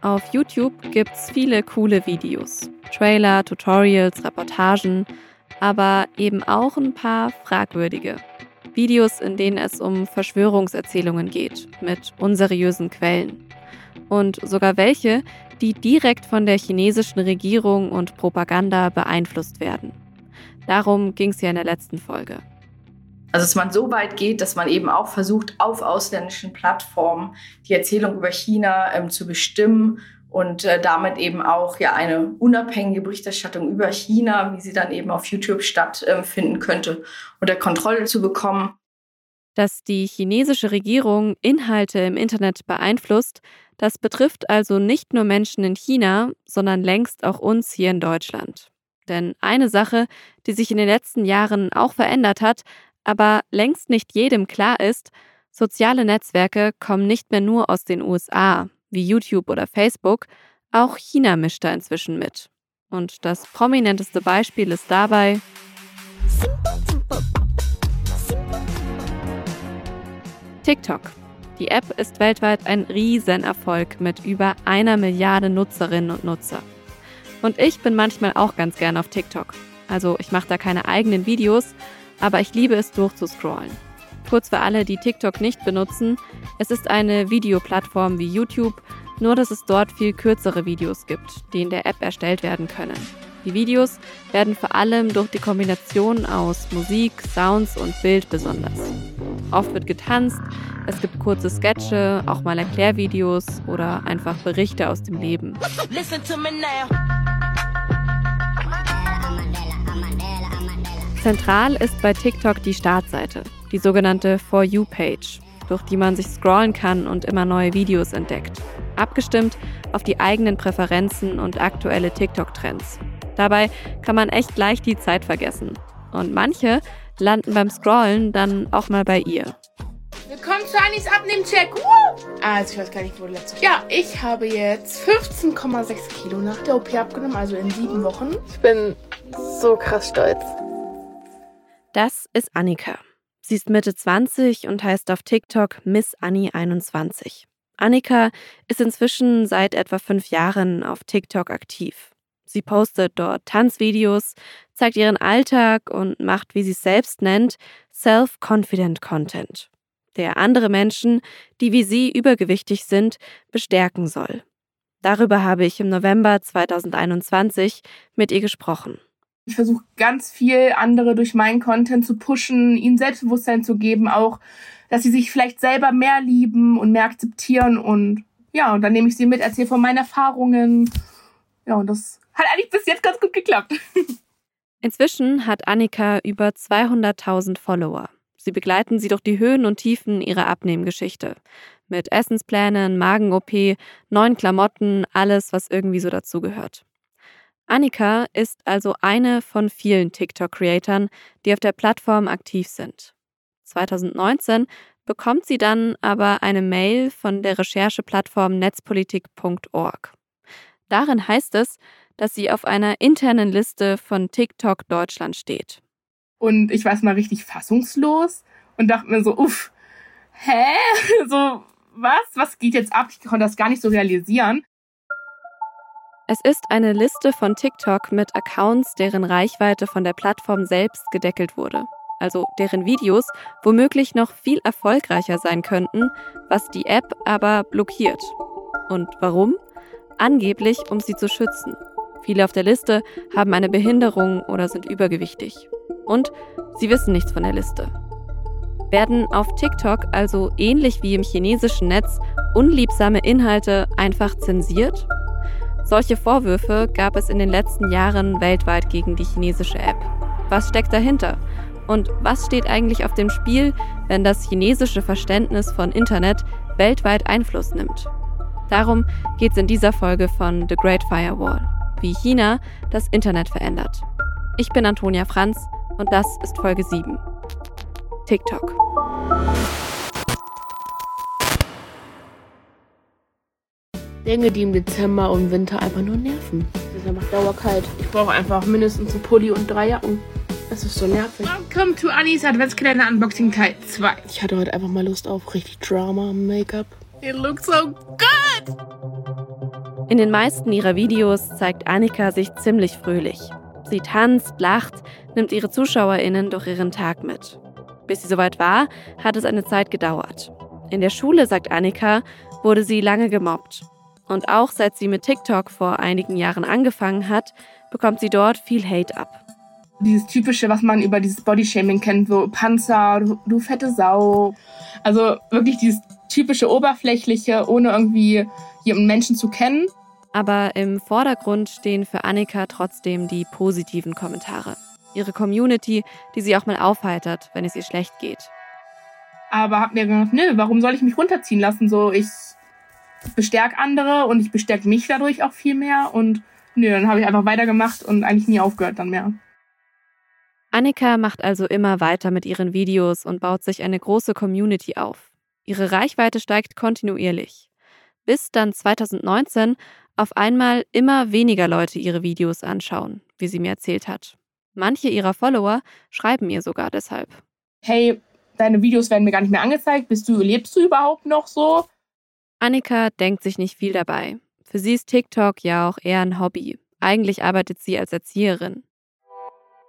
Auf YouTube gibt's viele coole Videos. Trailer, Tutorials, Reportagen, aber eben auch ein paar fragwürdige. Videos, in denen es um Verschwörungserzählungen geht, mit unseriösen Quellen. Und sogar welche, die direkt von der chinesischen Regierung und Propaganda beeinflusst werden. Darum ging es ja in der letzten Folge. Also dass man so weit geht, dass man eben auch versucht, auf ausländischen Plattformen die Erzählung über China ähm, zu bestimmen und äh, damit eben auch ja eine unabhängige Berichterstattung über China, wie sie dann eben auf YouTube stattfinden äh, könnte, unter Kontrolle zu bekommen. Dass die chinesische Regierung Inhalte im Internet beeinflusst, das betrifft also nicht nur Menschen in China, sondern längst auch uns hier in Deutschland. Denn eine Sache, die sich in den letzten Jahren auch verändert hat, aber längst nicht jedem klar ist, soziale Netzwerke kommen nicht mehr nur aus den USA, wie YouTube oder Facebook, auch China mischt da inzwischen mit. Und das prominenteste Beispiel ist dabei TikTok. Die App ist weltweit ein Riesenerfolg mit über einer Milliarde Nutzerinnen und Nutzer. Und ich bin manchmal auch ganz gern auf TikTok. Also ich mache da keine eigenen Videos, aber ich liebe es durchzuscrollen. Kurz für alle, die TikTok nicht benutzen, es ist eine Videoplattform wie YouTube, nur dass es dort viel kürzere Videos gibt, die in der App erstellt werden können. Die Videos werden vor allem durch die Kombination aus Musik, Sounds und Bild besonders. Oft wird getanzt, es gibt kurze Sketche, auch mal Erklärvideos oder einfach Berichte aus dem Leben. Zentral ist bei TikTok die Startseite, die sogenannte For You-Page, durch die man sich scrollen kann und immer neue Videos entdeckt. Abgestimmt auf die eigenen Präferenzen und aktuelle TikTok-Trends. Dabei kann man echt leicht die Zeit vergessen. Und manche landen beim Scrollen dann auch mal bei ihr. Willkommen zu Anis Abnehmcheck. Uh! Also ich weiß gar nicht, wo letzte. Ja, ich habe jetzt 15,6 Kilo nach der OP abgenommen, also in sieben Wochen. Ich bin so krass stolz. Das ist Annika. Sie ist Mitte 20 und heißt auf TikTok Miss Annie 21. Annika ist inzwischen seit etwa fünf Jahren auf TikTok aktiv. Sie postet dort Tanzvideos, zeigt ihren Alltag und macht, wie sie es selbst nennt, Self-Confident Content, der andere Menschen, die wie sie übergewichtig sind, bestärken soll. Darüber habe ich im November 2021 mit ihr gesprochen. Ich versuche ganz viel andere durch meinen Content zu pushen, ihnen Selbstbewusstsein zu geben, auch, dass sie sich vielleicht selber mehr lieben und mehr akzeptieren und ja, und dann nehme ich sie mit, erzähle von meinen Erfahrungen. Ja, und das hat eigentlich bis jetzt ganz gut geklappt. Inzwischen hat Annika über 200.000 Follower. Sie begleiten sie durch die Höhen und Tiefen ihrer Abnehmgeschichte. Mit Essensplänen, Magen-OP, neuen Klamotten, alles, was irgendwie so dazugehört. Annika ist also eine von vielen TikTok-Creatern, die auf der Plattform aktiv sind. 2019 bekommt sie dann aber eine Mail von der Rechercheplattform netzpolitik.org. Darin heißt es, dass sie auf einer internen Liste von TikTok Deutschland steht. Und ich war mal richtig fassungslos und dachte mir so, uff, hä? So, was? Was geht jetzt ab? Ich konnte das gar nicht so realisieren. Es ist eine Liste von TikTok mit Accounts, deren Reichweite von der Plattform selbst gedeckelt wurde. Also deren Videos womöglich noch viel erfolgreicher sein könnten, was die App aber blockiert. Und warum? Angeblich, um sie zu schützen. Viele auf der Liste haben eine Behinderung oder sind übergewichtig. Und sie wissen nichts von der Liste. Werden auf TikTok also ähnlich wie im chinesischen Netz unliebsame Inhalte einfach zensiert? Solche Vorwürfe gab es in den letzten Jahren weltweit gegen die chinesische App. Was steckt dahinter? Und was steht eigentlich auf dem Spiel, wenn das chinesische Verständnis von Internet weltweit Einfluss nimmt? Darum geht es in dieser Folge von The Great Firewall wie China das Internet verändert. Ich bin Antonia Franz und das ist Folge 7. TikTok. Dinge, die im Dezember und Winter einfach nur nerven. Es ist einfach dauerkalt. Ich brauche einfach mindestens einen Pulli und drei Jacken. Es ist so nervig. Welcome to Anis Adventskalender Unboxing Teil 2. Ich hatte heute einfach mal Lust auf richtig Drama Make-up. It looks so good! In den meisten ihrer Videos zeigt Annika sich ziemlich fröhlich. Sie tanzt, lacht, nimmt ihre ZuschauerInnen durch ihren Tag mit. Bis sie soweit war, hat es eine Zeit gedauert. In der Schule, sagt Annika, wurde sie lange gemobbt. Und auch seit sie mit TikTok vor einigen Jahren angefangen hat, bekommt sie dort viel Hate ab. Dieses typische, was man über dieses Bodyshaming kennt, so Panzer, du, du fette Sau. Also wirklich dieses typische Oberflächliche, ohne irgendwie jemanden Menschen zu kennen. Aber im Vordergrund stehen für Annika trotzdem die positiven Kommentare. Ihre Community, die sie auch mal aufheitert, wenn es ihr schlecht geht. Aber hab mir gedacht, nö, warum soll ich mich runterziehen lassen? So, ich bestärke andere und ich bestärke mich dadurch auch viel mehr. Und nö, dann habe ich einfach weitergemacht und eigentlich nie aufgehört dann mehr. Annika macht also immer weiter mit ihren Videos und baut sich eine große Community auf. Ihre Reichweite steigt kontinuierlich. Bis dann 2019 auf einmal immer weniger Leute ihre Videos anschauen, wie sie mir erzählt hat. Manche ihrer Follower schreiben ihr sogar deshalb. Hey, deine Videos werden mir gar nicht mehr angezeigt. Bist du, lebst du überhaupt noch so? Annika denkt sich nicht viel dabei. Für sie ist TikTok ja auch eher ein Hobby. Eigentlich arbeitet sie als Erzieherin.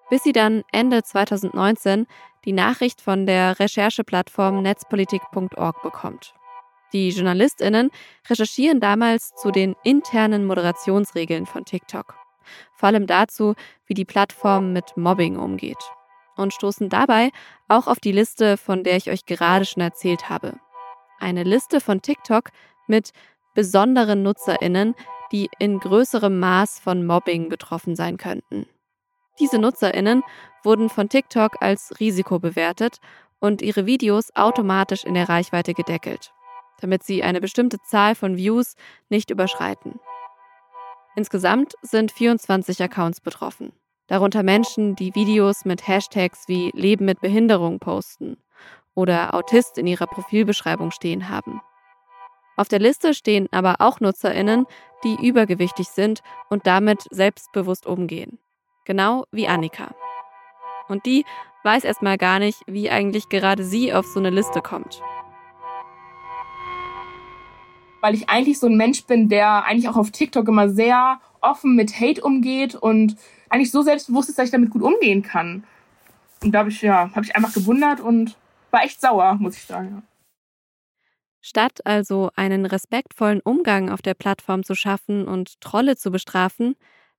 Bis sie dann Ende 2019 die Nachricht von der Rechercheplattform netzpolitik.org bekommt. Die JournalistInnen recherchieren damals zu den internen Moderationsregeln von TikTok. Vor allem dazu, wie die Plattform mit Mobbing umgeht. Und stoßen dabei auch auf die Liste, von der ich euch gerade schon erzählt habe. Eine Liste von TikTok mit besonderen NutzerInnen, die in größerem Maß von Mobbing betroffen sein könnten. Diese NutzerInnen wurden von TikTok als Risiko bewertet und ihre Videos automatisch in der Reichweite gedeckelt damit sie eine bestimmte Zahl von Views nicht überschreiten. Insgesamt sind 24 Accounts betroffen, darunter Menschen, die Videos mit Hashtags wie Leben mit Behinderung posten oder Autist in ihrer Profilbeschreibung stehen haben. Auf der Liste stehen aber auch Nutzerinnen, die übergewichtig sind und damit selbstbewusst umgehen. Genau wie Annika. Und die weiß erstmal gar nicht, wie eigentlich gerade sie auf so eine Liste kommt weil ich eigentlich so ein Mensch bin, der eigentlich auch auf TikTok immer sehr offen mit Hate umgeht und eigentlich so selbstbewusst ist, dass ich damit gut umgehen kann. Und da habe ich, ja, habe ich einfach gewundert und war echt sauer, muss ich sagen. Statt also einen respektvollen Umgang auf der Plattform zu schaffen und Trolle zu bestrafen,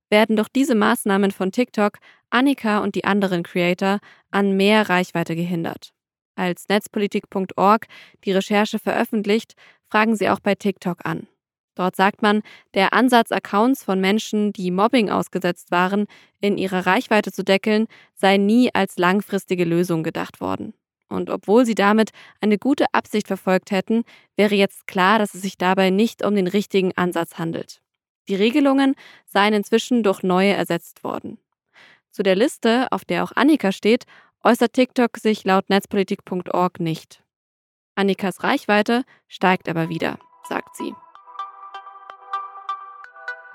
werden durch diese Maßnahmen von TikTok Annika und die anderen Creator an mehr Reichweite gehindert. Als netzpolitik.org die Recherche veröffentlicht, fragen sie auch bei TikTok an. Dort sagt man, der Ansatz, Accounts von Menschen, die Mobbing ausgesetzt waren, in ihrer Reichweite zu deckeln, sei nie als langfristige Lösung gedacht worden. Und obwohl sie damit eine gute Absicht verfolgt hätten, wäre jetzt klar, dass es sich dabei nicht um den richtigen Ansatz handelt. Die Regelungen seien inzwischen durch neue ersetzt worden. Zu der Liste, auf der auch Annika steht, äußert TikTok sich laut netzpolitik.org nicht. Annikas Reichweite steigt aber wieder, sagt sie.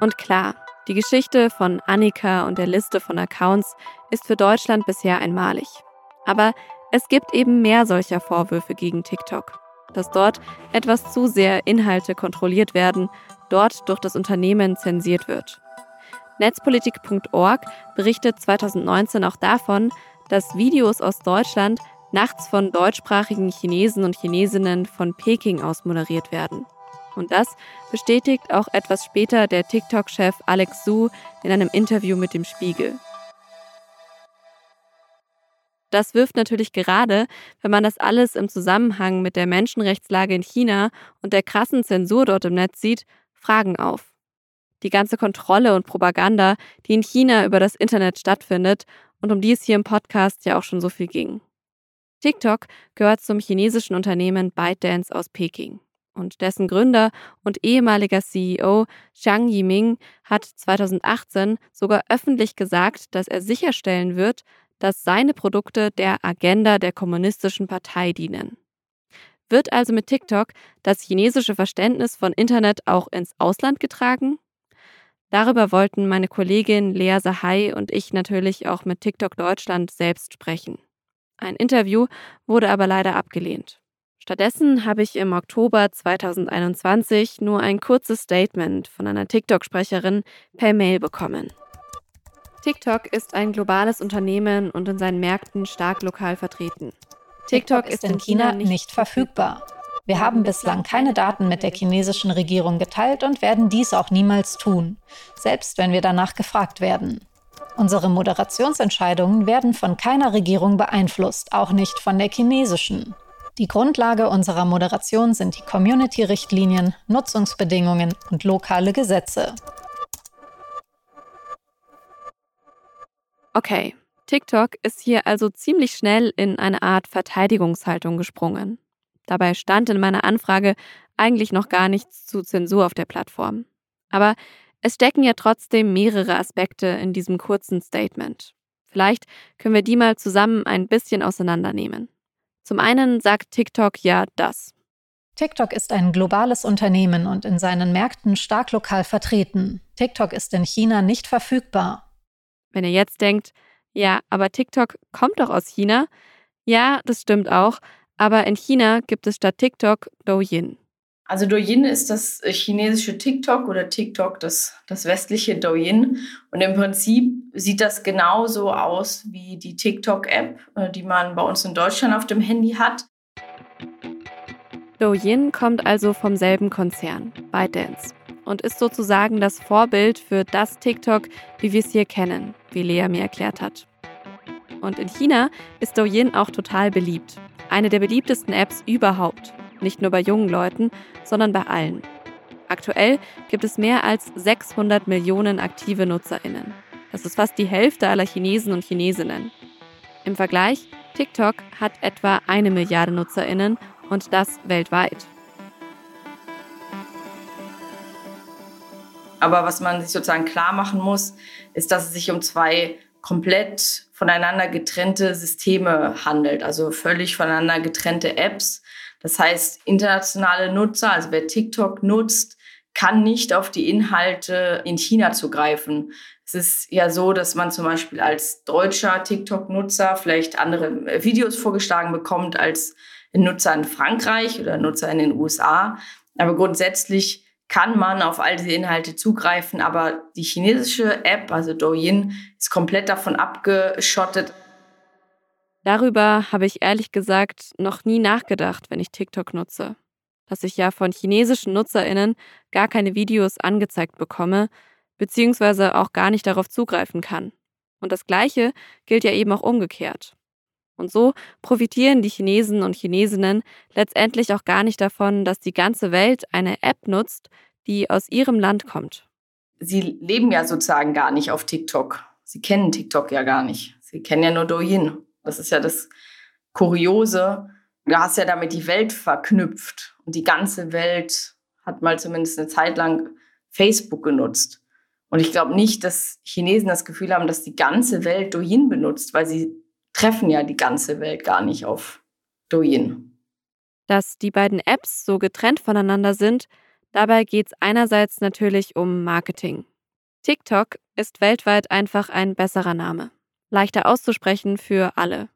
Und klar, die Geschichte von Annika und der Liste von Accounts ist für Deutschland bisher einmalig. Aber es gibt eben mehr solcher Vorwürfe gegen TikTok, dass dort etwas zu sehr Inhalte kontrolliert werden, dort durch das Unternehmen zensiert wird. Netzpolitik.org berichtet 2019 auch davon, dass Videos aus Deutschland nachts von deutschsprachigen Chinesen und Chinesinnen von Peking aus moderiert werden. Und das bestätigt auch etwas später der TikTok-Chef Alex Su in einem Interview mit dem Spiegel. Das wirft natürlich gerade, wenn man das alles im Zusammenhang mit der Menschenrechtslage in China und der krassen Zensur dort im Netz sieht, Fragen auf. Die ganze Kontrolle und Propaganda, die in China über das Internet stattfindet und um die es hier im Podcast ja auch schon so viel ging. TikTok gehört zum chinesischen Unternehmen ByteDance aus Peking. Und dessen Gründer und ehemaliger CEO Zhang Yiming hat 2018 sogar öffentlich gesagt, dass er sicherstellen wird, dass seine Produkte der Agenda der kommunistischen Partei dienen. Wird also mit TikTok das chinesische Verständnis von Internet auch ins Ausland getragen? Darüber wollten meine Kollegin Lea Sahai und ich natürlich auch mit TikTok Deutschland selbst sprechen. Ein Interview wurde aber leider abgelehnt. Stattdessen habe ich im Oktober 2021 nur ein kurzes Statement von einer TikTok-Sprecherin per Mail bekommen. TikTok ist ein globales Unternehmen und in seinen Märkten stark lokal vertreten. TikTok ist in China nicht verfügbar. Wir haben bislang keine Daten mit der chinesischen Regierung geteilt und werden dies auch niemals tun, selbst wenn wir danach gefragt werden. Unsere Moderationsentscheidungen werden von keiner Regierung beeinflusst, auch nicht von der chinesischen. Die Grundlage unserer Moderation sind die Community-Richtlinien, Nutzungsbedingungen und lokale Gesetze. Okay, TikTok ist hier also ziemlich schnell in eine Art Verteidigungshaltung gesprungen. Dabei stand in meiner Anfrage eigentlich noch gar nichts zu Zensur auf der Plattform. Aber es stecken ja trotzdem mehrere Aspekte in diesem kurzen Statement. Vielleicht können wir die mal zusammen ein bisschen auseinandernehmen. Zum einen sagt TikTok ja das. TikTok ist ein globales Unternehmen und in seinen Märkten stark lokal vertreten. TikTok ist in China nicht verfügbar. Wenn ihr jetzt denkt, ja, aber TikTok kommt doch aus China. Ja, das stimmt auch. Aber in China gibt es statt TikTok Douyin. Also Douyin ist das chinesische TikTok oder TikTok das, das westliche Douyin. Und im Prinzip sieht das genauso aus wie die TikTok-App, äh, die man bei uns in Deutschland auf dem Handy hat. Douyin kommt also vom selben Konzern, ByteDance und ist sozusagen das Vorbild für das TikTok, wie wir es hier kennen, wie Lea mir erklärt hat. Und in China ist Douyin auch total beliebt. Eine der beliebtesten Apps überhaupt. Nicht nur bei jungen Leuten, sondern bei allen. Aktuell gibt es mehr als 600 Millionen aktive NutzerInnen. Das ist fast die Hälfte aller Chinesen und Chinesinnen. Im Vergleich, TikTok hat etwa eine Milliarde NutzerInnen und das weltweit. Aber was man sich sozusagen klar machen muss, ist, dass es sich um zwei komplett voneinander getrennte Systeme handelt, also völlig voneinander getrennte Apps. Das heißt, internationale Nutzer, also wer TikTok nutzt, kann nicht auf die Inhalte in China zugreifen. Es ist ja so, dass man zum Beispiel als deutscher TikTok-Nutzer vielleicht andere Videos vorgeschlagen bekommt als ein Nutzer in Frankreich oder ein Nutzer in den USA. Aber grundsätzlich kann man auf all diese Inhalte zugreifen, aber die chinesische App, also Douyin, ist komplett davon abgeschottet. Darüber habe ich ehrlich gesagt noch nie nachgedacht, wenn ich TikTok nutze. Dass ich ja von chinesischen Nutzerinnen gar keine Videos angezeigt bekomme, beziehungsweise auch gar nicht darauf zugreifen kann. Und das Gleiche gilt ja eben auch umgekehrt. Und so profitieren die Chinesen und Chinesinnen letztendlich auch gar nicht davon, dass die ganze Welt eine App nutzt, die aus ihrem Land kommt. Sie leben ja sozusagen gar nicht auf TikTok. Sie kennen TikTok ja gar nicht. Sie kennen ja nur Douyin. Das ist ja das Kuriose. Du hast ja damit die Welt verknüpft. Und die ganze Welt hat mal zumindest eine Zeit lang Facebook genutzt. Und ich glaube nicht, dass Chinesen das Gefühl haben, dass die ganze Welt Douyin benutzt, weil sie treffen ja die ganze Welt gar nicht auf Douyin. Dass die beiden Apps so getrennt voneinander sind, dabei geht es einerseits natürlich um Marketing. TikTok ist weltweit einfach ein besserer Name, leichter auszusprechen für alle.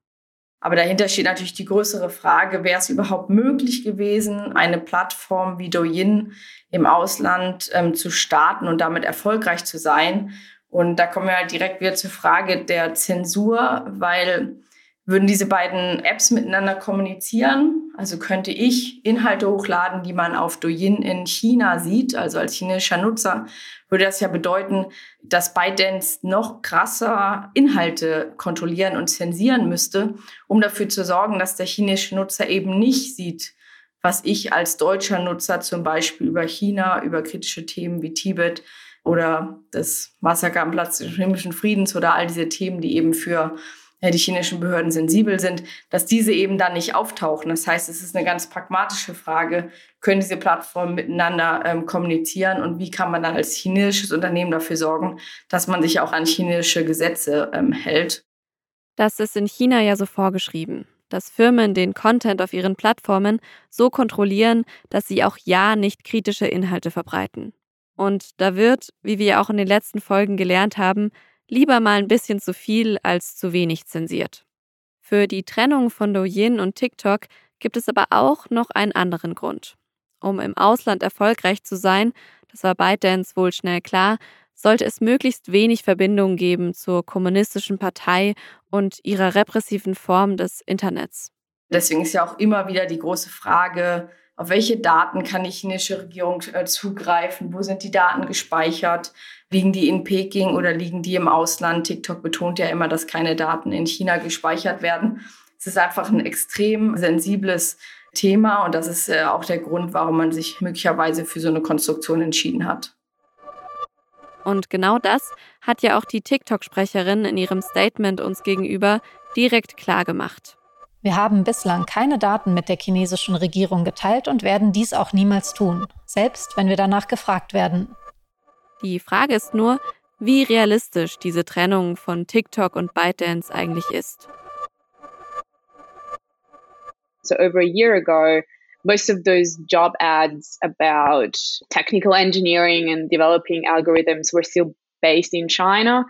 Aber dahinter steht natürlich die größere Frage, wäre es überhaupt möglich gewesen, eine Plattform wie Douyin im Ausland ähm, zu starten und damit erfolgreich zu sein? Und da kommen wir halt direkt wieder zur Frage der Zensur, weil würden diese beiden Apps miteinander kommunizieren? Also könnte ich Inhalte hochladen, die man auf Douyin in China sieht, also als chinesischer Nutzer, würde das ja bedeuten, dass ByteDance noch krasser Inhalte kontrollieren und zensieren müsste, um dafür zu sorgen, dass der chinesische Nutzer eben nicht sieht, was ich als deutscher Nutzer zum Beispiel über China, über kritische Themen wie Tibet oder das Massaker am Platz des himmlischen Friedens oder all diese Themen, die eben für die chinesischen Behörden sensibel sind, dass diese eben dann nicht auftauchen. Das heißt, es ist eine ganz pragmatische Frage, können diese Plattformen miteinander ähm, kommunizieren und wie kann man dann als chinesisches Unternehmen dafür sorgen, dass man sich auch an chinesische Gesetze ähm, hält. Das ist in China ja so vorgeschrieben, dass Firmen den Content auf ihren Plattformen so kontrollieren, dass sie auch ja nicht kritische Inhalte verbreiten. Und da wird, wie wir auch in den letzten Folgen gelernt haben, lieber mal ein bisschen zu viel als zu wenig zensiert. Für die Trennung von Douyin und TikTok gibt es aber auch noch einen anderen Grund. Um im Ausland erfolgreich zu sein, das war ByteDance wohl schnell klar, sollte es möglichst wenig Verbindungen geben zur kommunistischen Partei und ihrer repressiven Form des Internets. Deswegen ist ja auch immer wieder die große Frage, auf welche Daten kann die chinesische Regierung äh, zugreifen? Wo sind die Daten gespeichert? Liegen die in Peking oder liegen die im Ausland? TikTok betont ja immer, dass keine Daten in China gespeichert werden. Es ist einfach ein extrem sensibles Thema und das ist äh, auch der Grund, warum man sich möglicherweise für so eine Konstruktion entschieden hat. Und genau das hat ja auch die TikTok-Sprecherin in ihrem Statement uns gegenüber direkt klar gemacht. Wir haben bislang keine Daten mit der chinesischen Regierung geteilt und werden dies auch niemals tun, selbst wenn wir danach gefragt werden. Die Frage ist nur, wie realistisch diese Trennung von TikTok und ByteDance eigentlich ist. So over a year ago, most of those job ads about technical engineering and developing algorithms were still based in China.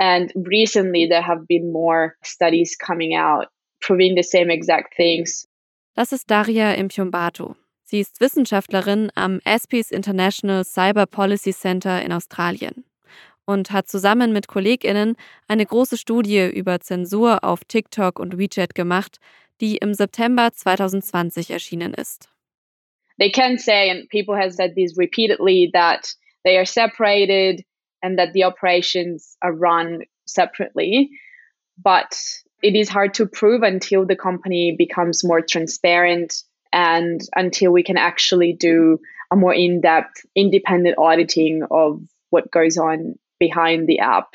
And recently, there have been more studies coming out proving the same exact things. Das ist Daria Impiombato. Sie ist Wissenschaftlerin am ESPIS International Cyber Policy Center in Australien und hat zusammen mit KollegInnen eine große Studie über Zensur auf TikTok und WeChat gemacht, die im September 2020 erschienen ist. They can say, and people have said this repeatedly, that they are separated and that the operations are run separately. But it is hard to prove until the company becomes more transparent and until we can actually do a more in-depth independent auditing of what goes on behind the app.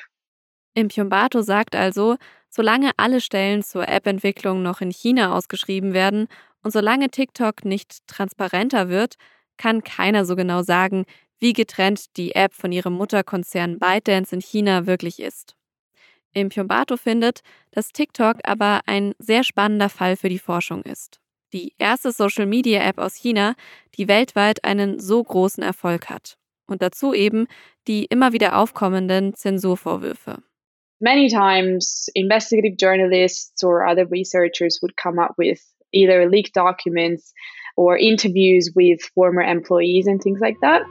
Impiombato sagt also, solange alle Stellen zur App-Entwicklung noch in China ausgeschrieben werden und solange TikTok nicht transparenter wird, kann keiner so genau sagen, wie getrennt die App von ihrem Mutterkonzern ByteDance in China wirklich ist. Impiombato findet, dass TikTok aber ein sehr spannender Fall für die Forschung ist. Die erste Social-Media-App aus China, die weltweit einen so großen Erfolg hat. Und dazu eben die immer wieder aufkommenden Zensurvorwürfe. Many times investigative journalists or other researchers would come up with either leaked documents or interviews with former employees and things like that.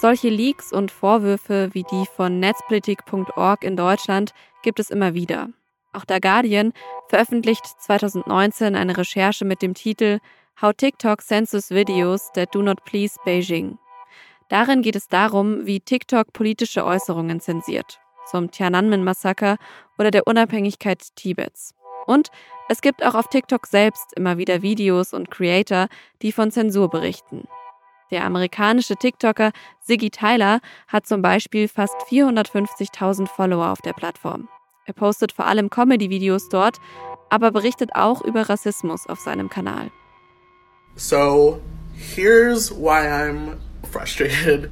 Solche Leaks und Vorwürfe wie die von netzpolitik.org in Deutschland gibt es immer wieder. Auch der Guardian veröffentlicht 2019 eine Recherche mit dem Titel How TikTok Census Videos That Do Not Please Beijing. Darin geht es darum, wie TikTok politische Äußerungen zensiert, zum Tiananmen-Massaker oder der Unabhängigkeit Tibets. Und es gibt auch auf TikTok selbst immer wieder Videos und Creator, die von Zensur berichten. Der amerikanische TikToker Siggy Tyler hat zum Beispiel fast 450.000 Follower auf der Plattform. Er postet vor allem Comedy-Videos dort, aber berichtet auch über Rassismus auf seinem Kanal. So, here's why I'm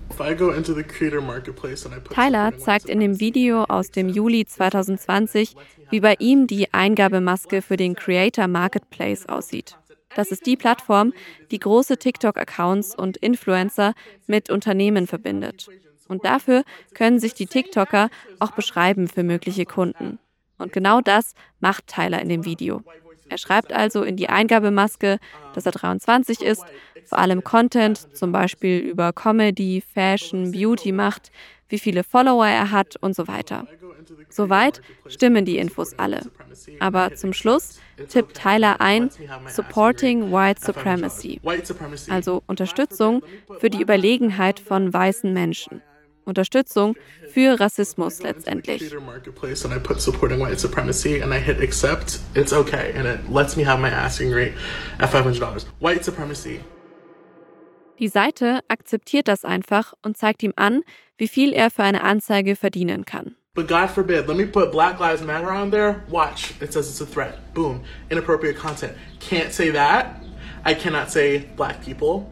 Tyler zeigt in dem Video aus dem Juli 2020, wie bei ihm die Eingabemaske für den Creator Marketplace aussieht. Das ist die Plattform, die große TikTok-Accounts und Influencer mit Unternehmen verbindet. Und dafür können sich die TikToker auch beschreiben für mögliche Kunden. Und genau das macht Tyler in dem Video. Er schreibt also in die Eingabemaske, dass er 23 ist, vor allem Content, zum Beispiel über Comedy, Fashion, Beauty macht, wie viele Follower er hat und so weiter. Soweit stimmen die Infos alle. Aber zum Schluss tippt Tyler ein Supporting White Supremacy, also Unterstützung für die Überlegenheit von weißen Menschen. Unterstützung für Rassismus letztendlich. Die Seite akzeptiert das einfach und zeigt ihm an, wie viel er für eine Anzeige verdienen kann. But God forbid, let me put Black Lives Matter on there. Watch, it says it's a threat. Boom, inappropriate content. Can't say that. I cannot say black people.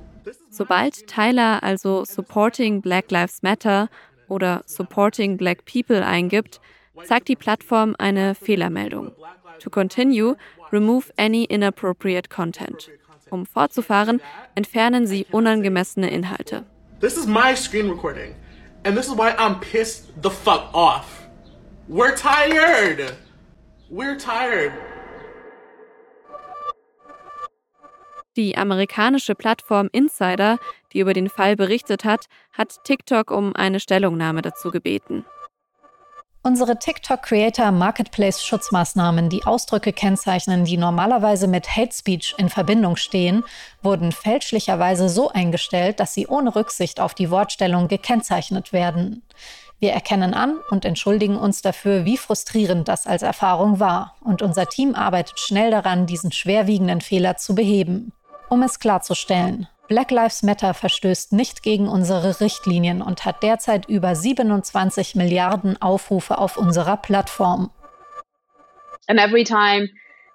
Sobald Tyler also Supporting Black Lives Matter oder Supporting Black People eingibt, zeigt die Plattform eine Fehlermeldung. To continue, remove any inappropriate content. Um fortzufahren, entfernen Sie unangemessene Inhalte. This is my screen recording. And this is why I'm pissed the fuck off. We're tired. We're tired. Die amerikanische Plattform Insider, die über den Fall berichtet hat, hat TikTok um eine Stellungnahme dazu gebeten. Unsere TikTok-Creator Marketplace-Schutzmaßnahmen, die Ausdrücke kennzeichnen, die normalerweise mit Hate Speech in Verbindung stehen, wurden fälschlicherweise so eingestellt, dass sie ohne Rücksicht auf die Wortstellung gekennzeichnet werden. Wir erkennen an und entschuldigen uns dafür, wie frustrierend das als Erfahrung war. Und unser Team arbeitet schnell daran, diesen schwerwiegenden Fehler zu beheben. Um es klarzustellen, Black Lives Matter verstößt nicht gegen unsere Richtlinien und hat derzeit über 27 Milliarden Aufrufe auf unserer Plattform. And every time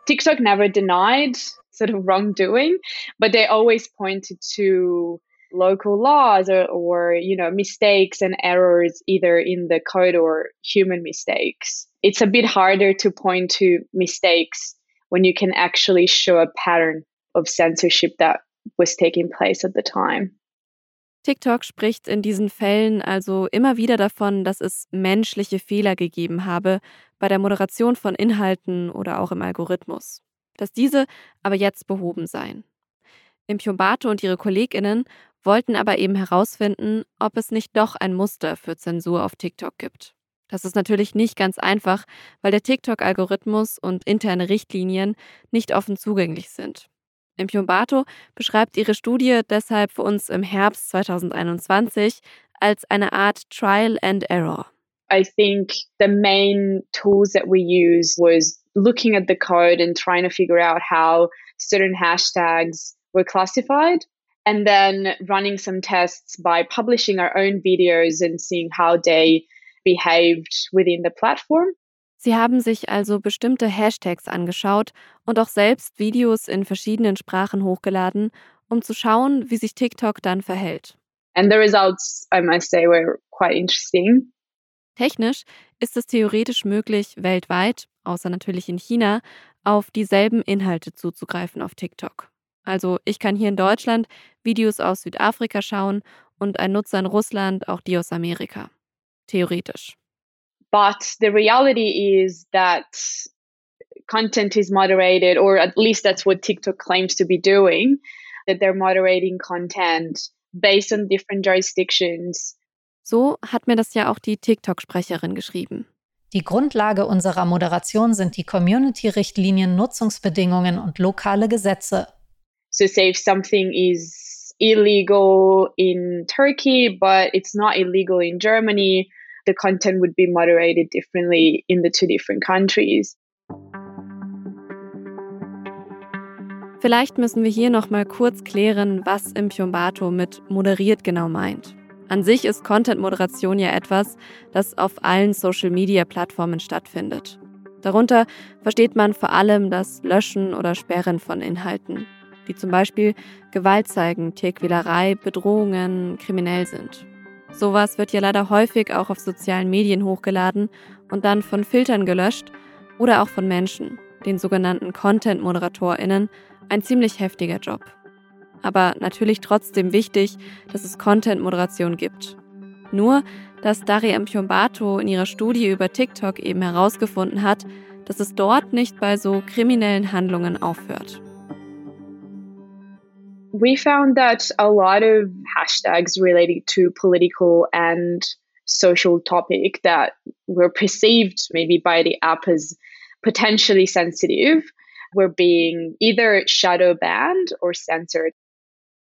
TikTok never denied sort of wrongdoing, but they always pointed to local laws or, or you know mistakes and errors either in the code or human mistakes. It's a bit harder to point to mistakes when you can actually show a pattern of censorship that was taking place at the time. TikTok spricht in diesen Fällen also immer wieder davon, dass es menschliche Fehler gegeben habe bei der Moderation von Inhalten oder auch im Algorithmus, dass diese aber jetzt behoben seien. Impiobato und ihre Kolleginnen wollten aber eben herausfinden, ob es nicht doch ein Muster für Zensur auf TikTok gibt. Das ist natürlich nicht ganz einfach, weil der TikTok-Algorithmus und interne Richtlinien nicht offen zugänglich sind. Impiobato beschreibt ihre Studie deshalb für uns im Herbst 2021 als eine Art Trial and Error. I think the main tools that we used was looking at the code and trying to figure out how certain hashtags were classified and then running some tests by publishing our own videos and seeing how they behaved within the platform. Sie haben sich also bestimmte Hashtags angeschaut und auch selbst Videos in verschiedenen Sprachen hochgeladen, um zu schauen, wie sich TikTok dann verhält. And the results, I must say, were quite interesting. Technisch ist es theoretisch möglich, weltweit, außer natürlich in China, auf dieselben Inhalte zuzugreifen auf TikTok. Also ich kann hier in Deutschland Videos aus Südafrika schauen und ein Nutzer in Russland auch die aus Amerika. Theoretisch. But the reality is that content is moderated, or at least that's what TikTok claims to be doing, that they're moderating content based on different jurisdictions. So hat mir das ja auch die TikTok-Sprecherin geschrieben. Die Grundlage unserer Moderation sind die Community-Richtlinien, Nutzungsbedingungen und lokale Gesetze. So say if something is illegal in Turkey, but it's not illegal in Germany, the content would be moderated differently in the two different countries. Vielleicht müssen wir hier noch mal kurz klären, was Impyombato mit moderiert genau meint. An sich ist Content-Moderation ja etwas, das auf allen Social-Media-Plattformen stattfindet. Darunter versteht man vor allem das Löschen oder Sperren von Inhalten, die zum Beispiel Gewalt zeigen, Tierquälerei, Bedrohungen, kriminell sind. Sowas wird ja leider häufig auch auf sozialen Medien hochgeladen und dann von Filtern gelöscht oder auch von Menschen, den sogenannten Content-ModeratorInnen, ein ziemlich heftiger Job. Aber natürlich trotzdem wichtig, dass es Content-Moderation gibt. Nur, dass Daria Mpiombato in ihrer Studie über TikTok eben herausgefunden hat, dass es dort nicht bei so kriminellen Handlungen aufhört. We found that a lot of hashtags related to political and social topic that were perceived maybe by the app as potentially sensitive were being either shadow banned or censored.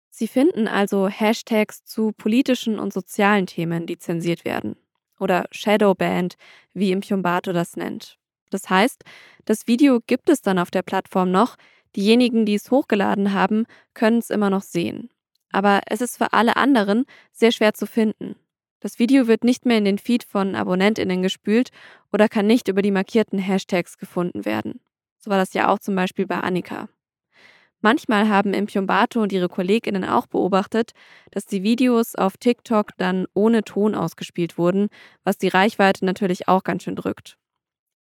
Sie finden also Hashtags zu politischen und sozialen Themen, die zensiert werden. Oder Shadow Banned, wie Impjumbato das nennt. Das heißt, das Video gibt es dann auf der Plattform noch, Diejenigen, die es hochgeladen haben, können es immer noch sehen. Aber es ist für alle anderen sehr schwer zu finden. Das Video wird nicht mehr in den Feed von AbonnentInnen gespült oder kann nicht über die markierten Hashtags gefunden werden. So war das ja auch zum Beispiel bei Annika. Manchmal haben Impjombato und ihre KollegInnen auch beobachtet, dass die Videos auf TikTok dann ohne Ton ausgespielt wurden, was die Reichweite natürlich auch ganz schön drückt.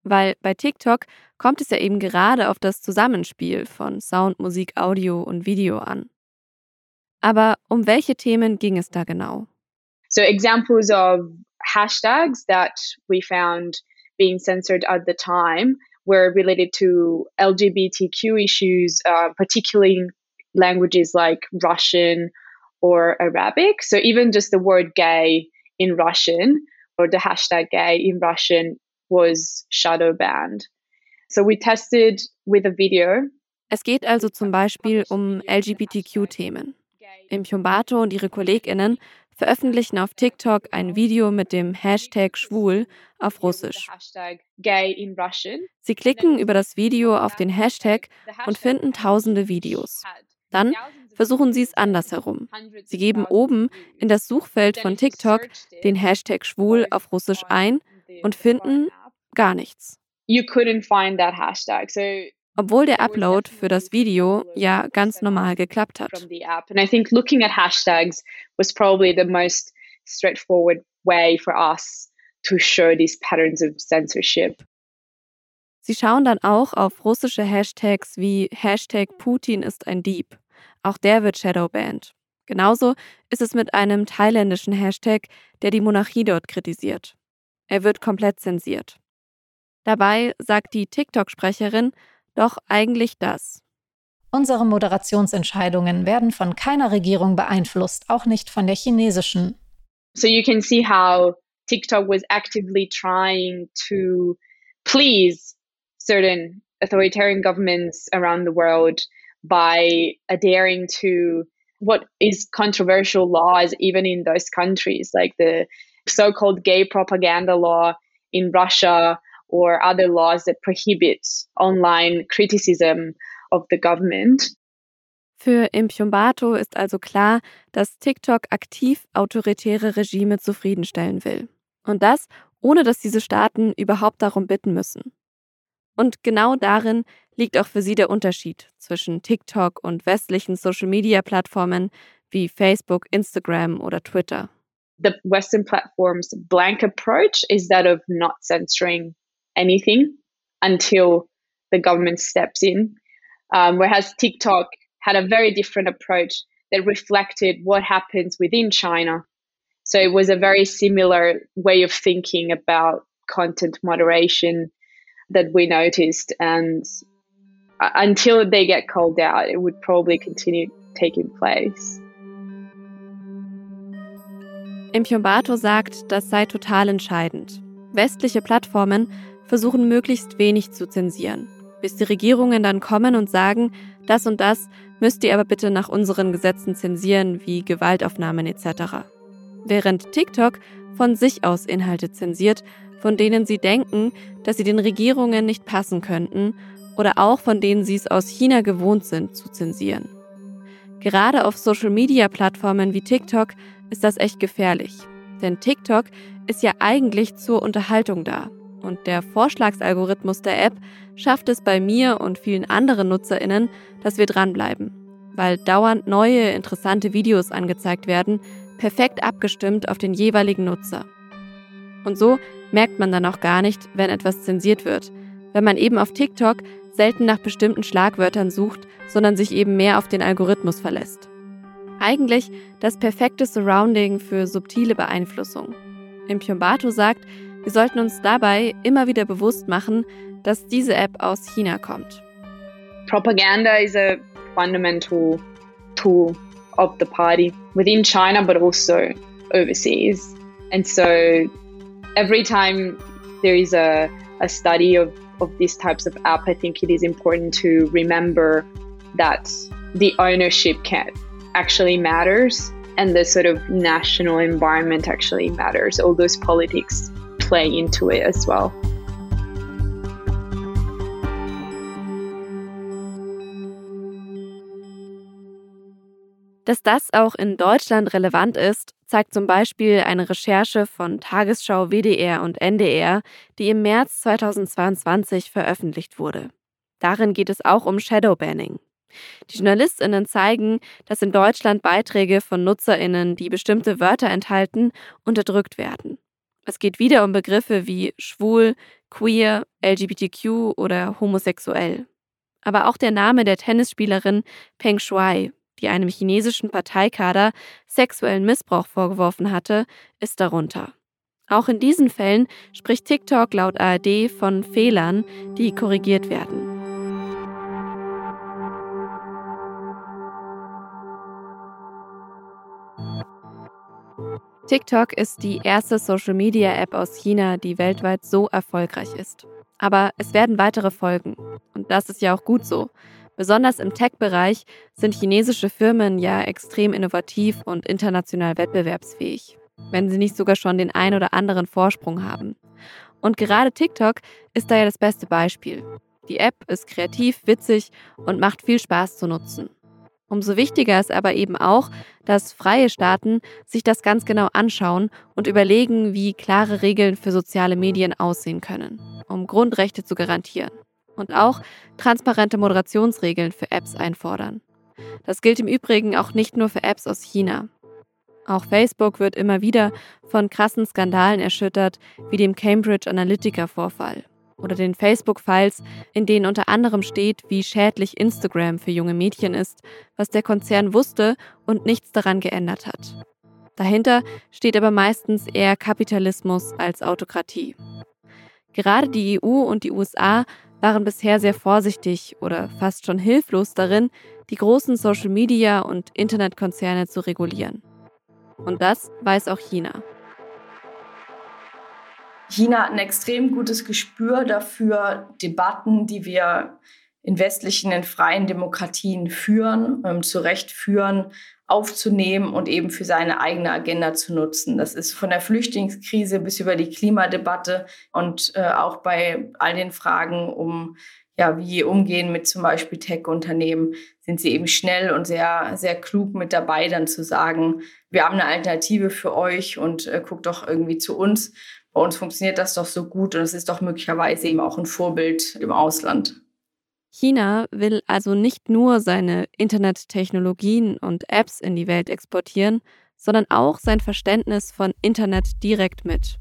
Weil bei TikTok kommt es ja eben gerade auf das Zusammenspiel von Sound, Musik, Audio und Video an. Aber um welche Themen ging es da genau? So examples of hashtags that we found being censored at the time were related to LGBTQ issues, uh, particularly languages like Russian or Arabic. So even just the word gay in Russian or the hashtag gay in Russian was shadow banned. So we tested with a video. Es geht also zum Beispiel um LGBTQ-Themen. Im Chumbato und ihre KollegInnen veröffentlichen auf TikTok ein Video mit dem Hashtag schwul auf Russisch. Sie klicken über das Video auf den Hashtag und finden tausende Videos. Dann versuchen sie es andersherum. Sie geben oben in das Suchfeld von TikTok den Hashtag schwul auf Russisch ein und finden gar nichts. Obwohl der Upload für das Video ja ganz normal geklappt hat. And I think looking at hashtags was probably the most straightforward way for us to show these patterns of censorship. Sie schauen dann auch auf russische Hashtags wie Hashtag Putin ist ein Dieb. Auch der wird shadowbanned. Genauso ist es mit einem thailändischen Hashtag, der die Monarchie dort kritisiert. Er wird komplett zensiert. Dabei sagt die TikTok-Sprecherin, doch eigentlich das. Unsere Moderationsentscheidungen werden von keiner Regierung beeinflusst, auch nicht von der chinesischen. So you can see how TikTok was actively trying to please certain authoritarian governments around the world by adhering to what is controversial laws even in those countries like the so-called gay propaganda law in Russia or other laws that prohibit online criticism of the government. Für Impjumbato ist also klar, dass TikTok aktiv autoritäre Regime zufriedenstellen will. Und das, ohne dass diese Staaten überhaupt darum bitten müssen. Und genau darin liegt auch für sie der Unterschied zwischen TikTok und westlichen Social-Media-Plattformen wie Facebook, Instagram oder Twitter. The Western platforms' blank approach is that of not censoring anything until the government steps in. Um, whereas TikTok had a very different approach that reflected what happens within China. So it was a very similar way of thinking about content moderation that we noticed. And until they get called out, it would probably continue taking place. Impjombato sagt, das sei total entscheidend. Westliche Plattformen versuchen möglichst wenig zu zensieren, bis die Regierungen dann kommen und sagen, das und das müsst ihr aber bitte nach unseren Gesetzen zensieren, wie Gewaltaufnahmen etc. Während TikTok von sich aus Inhalte zensiert, von denen sie denken, dass sie den Regierungen nicht passen könnten oder auch von denen sie es aus China gewohnt sind zu zensieren. Gerade auf Social-Media-Plattformen wie TikTok ist das echt gefährlich, denn TikTok ist ja eigentlich zur Unterhaltung da. Und der Vorschlagsalgorithmus der App schafft es bei mir und vielen anderen Nutzerinnen, dass wir dranbleiben, weil dauernd neue, interessante Videos angezeigt werden, perfekt abgestimmt auf den jeweiligen Nutzer. Und so merkt man dann auch gar nicht, wenn etwas zensiert wird, wenn man eben auf TikTok selten nach bestimmten Schlagwörtern sucht, sondern sich eben mehr auf den Algorithmus verlässt. Eigentlich das perfekte Surrounding für subtile Beeinflussung. Impjombato sagt, wir sollten uns dabei immer wieder bewusst machen, dass diese App aus China kommt. Propaganda is a fundamental tool of the party within China, but also overseas. And so every time there is a, a study of, of these types of app, I think it is important to remember that the ownership can actually matters and the sort of national environment actually matters. All those politics play into it as well. Dass das auch in Deutschland relevant ist, zeigt zum Beispiel eine Recherche von Tagesschau, WDR und NDR, die im März 2022 veröffentlicht wurde. Darin geht es auch um Shadowbanning. Die Journalistinnen zeigen, dass in Deutschland Beiträge von Nutzerinnen, die bestimmte Wörter enthalten, unterdrückt werden. Es geht wieder um Begriffe wie schwul, queer, LGBTQ oder homosexuell. Aber auch der Name der Tennisspielerin Peng Shuai, die einem chinesischen Parteikader sexuellen Missbrauch vorgeworfen hatte, ist darunter. Auch in diesen Fällen spricht TikTok laut ARD von Fehlern, die korrigiert werden. TikTok ist die erste Social-Media-App aus China, die weltweit so erfolgreich ist. Aber es werden weitere folgen. Und das ist ja auch gut so. Besonders im Tech-Bereich sind chinesische Firmen ja extrem innovativ und international wettbewerbsfähig, wenn sie nicht sogar schon den ein oder anderen Vorsprung haben. Und gerade TikTok ist da ja das beste Beispiel. Die App ist kreativ, witzig und macht viel Spaß zu nutzen. Umso wichtiger ist aber eben auch, dass freie Staaten sich das ganz genau anschauen und überlegen, wie klare Regeln für soziale Medien aussehen können, um Grundrechte zu garantieren und auch transparente Moderationsregeln für Apps einfordern. Das gilt im Übrigen auch nicht nur für Apps aus China. Auch Facebook wird immer wieder von krassen Skandalen erschüttert, wie dem Cambridge Analytica-Vorfall oder den Facebook-Files, in denen unter anderem steht, wie schädlich Instagram für junge Mädchen ist, was der Konzern wusste und nichts daran geändert hat. Dahinter steht aber meistens eher Kapitalismus als Autokratie. Gerade die EU und die USA waren bisher sehr vorsichtig oder fast schon hilflos darin, die großen Social-Media- und Internetkonzerne zu regulieren. Und das weiß auch China. China hat ein extrem gutes Gespür dafür, Debatten, die wir in westlichen, in freien Demokratien führen, ähm, zu Recht führen, aufzunehmen und eben für seine eigene Agenda zu nutzen. Das ist von der Flüchtlingskrise bis über die Klimadebatte und äh, auch bei all den Fragen um ja, wie umgehen mit zum Beispiel Tech-Unternehmen, sind sie eben schnell und sehr, sehr klug mit dabei, dann zu sagen, wir haben eine Alternative für euch und äh, guckt doch irgendwie zu uns. Bei uns funktioniert das doch so gut und es ist doch möglicherweise eben auch ein Vorbild im Ausland. China will also nicht nur seine Internettechnologien und Apps in die Welt exportieren, sondern auch sein Verständnis von Internet direkt mit.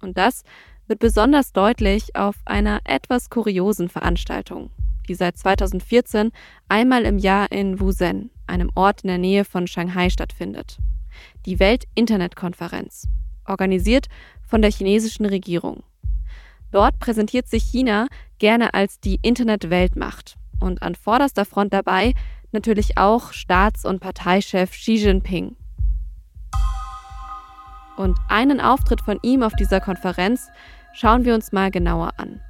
Und das wird besonders deutlich auf einer etwas kuriosen Veranstaltung, die seit 2014 einmal im Jahr in Wuzhen, einem Ort in der Nähe von Shanghai, stattfindet. Die Welt-Internet-Konferenz, organisiert von der chinesischen Regierung. Dort präsentiert sich China gerne als die Internet-Weltmacht und an vorderster Front dabei natürlich auch Staats- und Parteichef Xi Jinping. Und einen Auftritt von ihm auf dieser Konferenz schauen wir uns mal genauer an.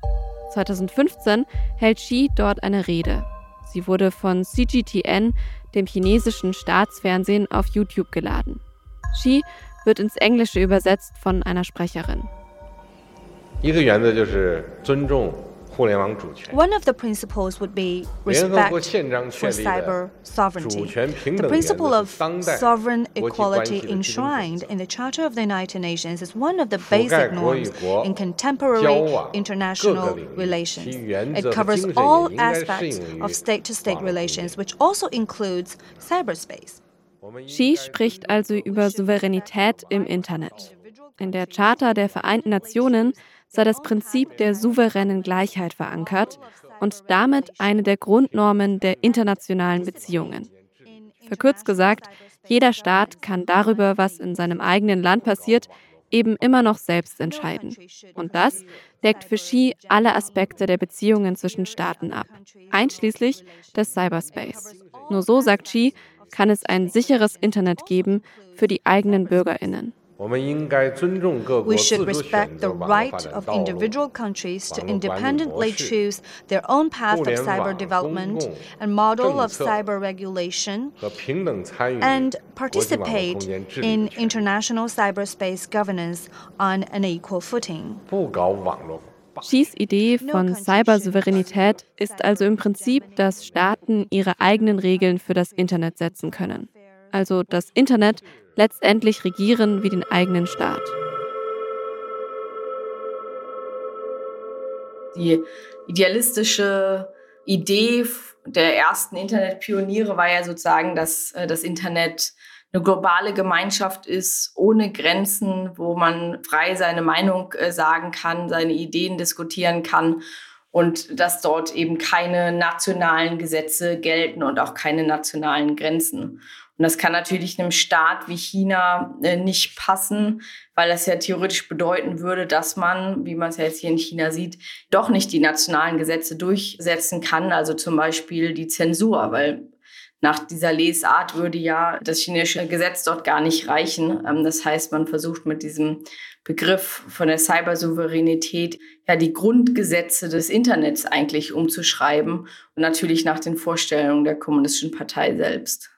2015 hält Xi dort eine Rede. Sie wurde von CGTN, dem chinesischen Staatsfernsehen, auf YouTube geladen. Xi wird ins Englische übersetzt von einer Sprecherin. 一个原则就是尊重 one of the principles would be respect for cyber sovereignty. The principle of sovereign equality enshrined in the Charter of the United Nations is one of the basic norms in contemporary international relations. It covers all aspects of state to state relations, which also includes cyberspace. Xi spricht also über Souveränität im Internet. In der Charta der Vereinten Nationen sei das Prinzip der souveränen Gleichheit verankert und damit eine der Grundnormen der internationalen Beziehungen. Verkürzt gesagt, jeder Staat kann darüber, was in seinem eigenen Land passiert, eben immer noch selbst entscheiden. Und das deckt für Xi alle Aspekte der Beziehungen zwischen Staaten ab, einschließlich des Cyberspace. Nur so, sagt Xi, kann es ein sicheres Internet geben für die eigenen Bürgerinnen. We should respect the right of individual countries to independently choose their own path of cyber development and model of cyber regulation and participate in international cyberspace governance on an equal footing. Xis Idee von Cybersouveränität ist also im Prinzip, dass Staaten ihre eigenen Regeln für das Internet setzen können. Also das Internet letztendlich regieren wie den eigenen Staat. Die idealistische Idee der ersten Internetpioniere war ja sozusagen, dass äh, das Internet eine globale Gemeinschaft ist, ohne Grenzen, wo man frei seine Meinung äh, sagen kann, seine Ideen diskutieren kann und dass dort eben keine nationalen Gesetze gelten und auch keine nationalen Grenzen. Und das kann natürlich einem Staat wie China äh, nicht passen, weil das ja theoretisch bedeuten würde, dass man, wie man es ja jetzt hier in China sieht, doch nicht die nationalen Gesetze durchsetzen kann, also zum Beispiel die Zensur, weil nach dieser Lesart würde ja das chinesische Gesetz dort gar nicht reichen. Ähm, das heißt, man versucht mit diesem Begriff von der Cybersouveränität ja die Grundgesetze des Internets eigentlich umzuschreiben und natürlich nach den Vorstellungen der Kommunistischen Partei selbst.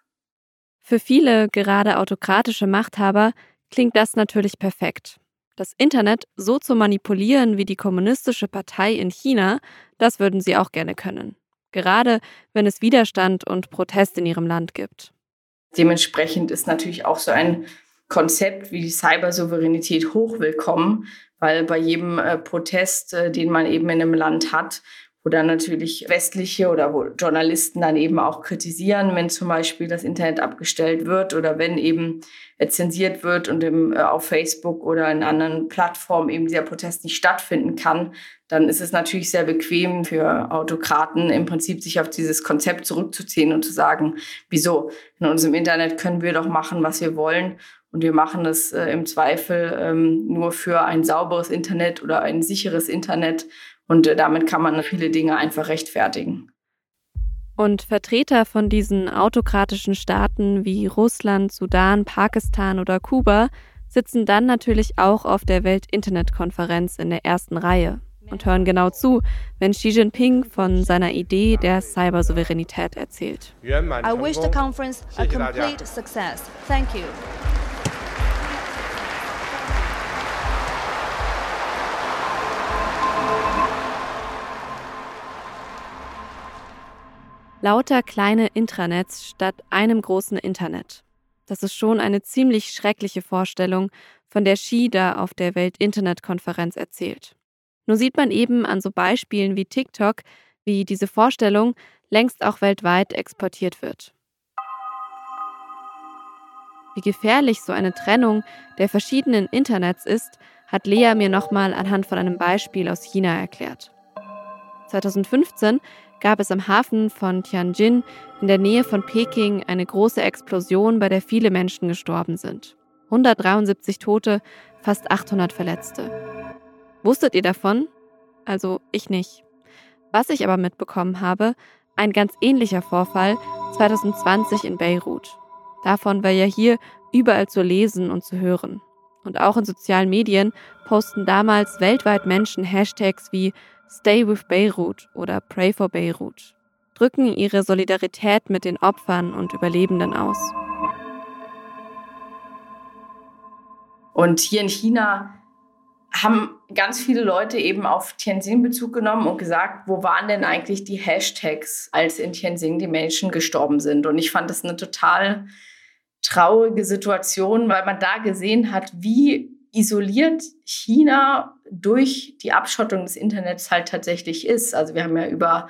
Für viele, gerade autokratische Machthaber, klingt das natürlich perfekt. Das Internet so zu manipulieren wie die Kommunistische Partei in China, das würden sie auch gerne können gerade wenn es Widerstand und Protest in ihrem Land gibt. Dementsprechend ist natürlich auch so ein Konzept wie die Cybersouveränität hochwillkommen, weil bei jedem äh, Protest, äh, den man eben in einem Land hat, dann natürlich westliche oder wo Journalisten dann eben auch kritisieren, wenn zum Beispiel das Internet abgestellt wird oder wenn eben zensiert wird und im, äh, auf Facebook oder in anderen Plattformen eben dieser Protest nicht stattfinden kann, dann ist es natürlich sehr bequem für Autokraten im Prinzip sich auf dieses Konzept zurückzuziehen und zu sagen, wieso? In unserem Internet können wir doch machen, was wir wollen. Und wir machen das äh, im Zweifel ähm, nur für ein sauberes Internet oder ein sicheres Internet und äh, damit kann man viele Dinge einfach rechtfertigen. Und Vertreter von diesen autokratischen Staaten wie Russland, Sudan, Pakistan oder Kuba sitzen dann natürlich auch auf der Welt-Internet-Konferenz in der ersten Reihe und hören genau zu, wenn Xi Jinping von seiner Idee der Cybersouveränität erzählt. I wish the conference a complete success. Thank you. Lauter kleine Intranets statt einem großen Internet. Das ist schon eine ziemlich schreckliche Vorstellung, von der Xi da auf der Welt-Internet-Konferenz erzählt. Nur sieht man eben an so Beispielen wie TikTok, wie diese Vorstellung längst auch weltweit exportiert wird. Wie gefährlich so eine Trennung der verschiedenen Internets ist, hat Lea mir nochmal anhand von einem Beispiel aus China erklärt. 2015 gab es am Hafen von Tianjin in der Nähe von Peking eine große Explosion, bei der viele Menschen gestorben sind. 173 Tote, fast 800 Verletzte. Wusstet ihr davon? Also ich nicht. Was ich aber mitbekommen habe, ein ganz ähnlicher Vorfall 2020 in Beirut. Davon war ja hier überall zu lesen und zu hören. Und auch in sozialen Medien posten damals weltweit Menschen Hashtags wie Stay with Beirut oder Pray for Beirut, drücken ihre Solidarität mit den Opfern und Überlebenden aus. Und hier in China haben ganz viele Leute eben auf Tianjin Bezug genommen und gesagt, wo waren denn eigentlich die Hashtags, als in Tianjin die Menschen gestorben sind? Und ich fand das eine total traurige Situation, weil man da gesehen hat, wie isoliert China durch die Abschottung des Internets halt tatsächlich ist. Also wir haben ja über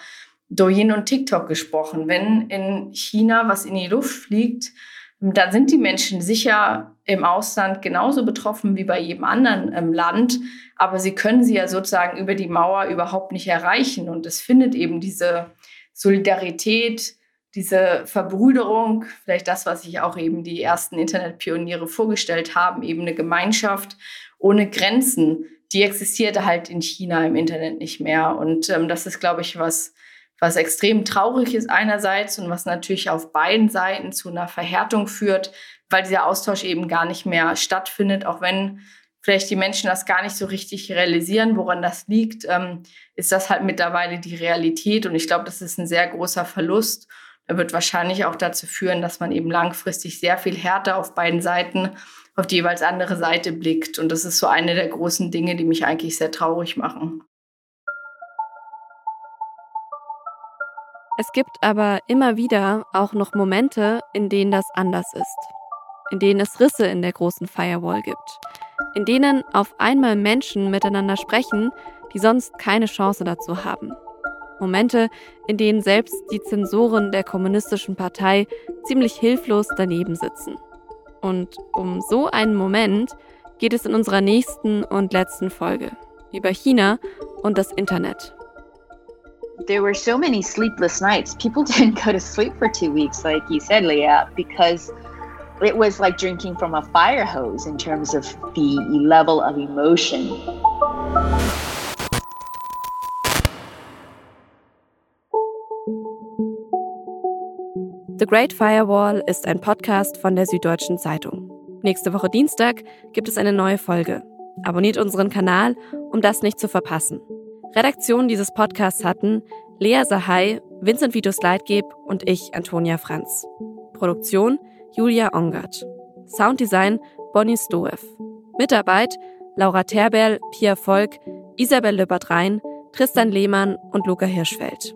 Douyin und TikTok gesprochen. Wenn in China was in die Luft fliegt, dann sind die Menschen sicher im Ausland genauso betroffen wie bei jedem anderen ähm, Land, aber sie können sie ja sozusagen über die Mauer überhaupt nicht erreichen. Und es findet eben diese Solidarität, diese Verbrüderung, vielleicht das, was sich auch eben die ersten Internetpioniere vorgestellt haben, eben eine Gemeinschaft ohne Grenzen, die existierte halt in China im Internet nicht mehr. Und ähm, das ist, glaube ich, was, was extrem traurig ist einerseits und was natürlich auf beiden Seiten zu einer Verhärtung führt, weil dieser Austausch eben gar nicht mehr stattfindet, auch wenn vielleicht die Menschen das gar nicht so richtig realisieren, woran das liegt, ähm, ist das halt mittlerweile die Realität. Und ich glaube, das ist ein sehr großer Verlust. Er wird wahrscheinlich auch dazu führen, dass man eben langfristig sehr viel härter auf beiden Seiten auf die jeweils andere Seite blickt. Und das ist so eine der großen Dinge, die mich eigentlich sehr traurig machen. Es gibt aber immer wieder auch noch Momente, in denen das anders ist. In denen es Risse in der großen Firewall gibt. In denen auf einmal Menschen miteinander sprechen, die sonst keine Chance dazu haben. Momente, in denen selbst die Zensoren der kommunistischen Partei ziemlich hilflos daneben sitzen. Und um so einen Moment geht es in unserer nächsten und letzten Folge über China und das Internet. There were so many sleepless nights. People didn't go to sleep for two weeks, like you said, Leah, because it was like drinking from a fire hose in terms of the level of emotion. The Great Firewall ist ein Podcast von der Süddeutschen Zeitung. Nächste Woche Dienstag gibt es eine neue Folge. Abonniert unseren Kanal, um das nicht zu verpassen. Redaktion dieses Podcasts hatten Lea Sahai, Vincent Vitus Leitgeb und ich, Antonia Franz. Produktion Julia Ongert. Sounddesign Bonnie Stoev. Mitarbeit Laura Terberl, Pia Volk, Isabel Löbert-Rhein, Tristan Lehmann und Luca Hirschfeld.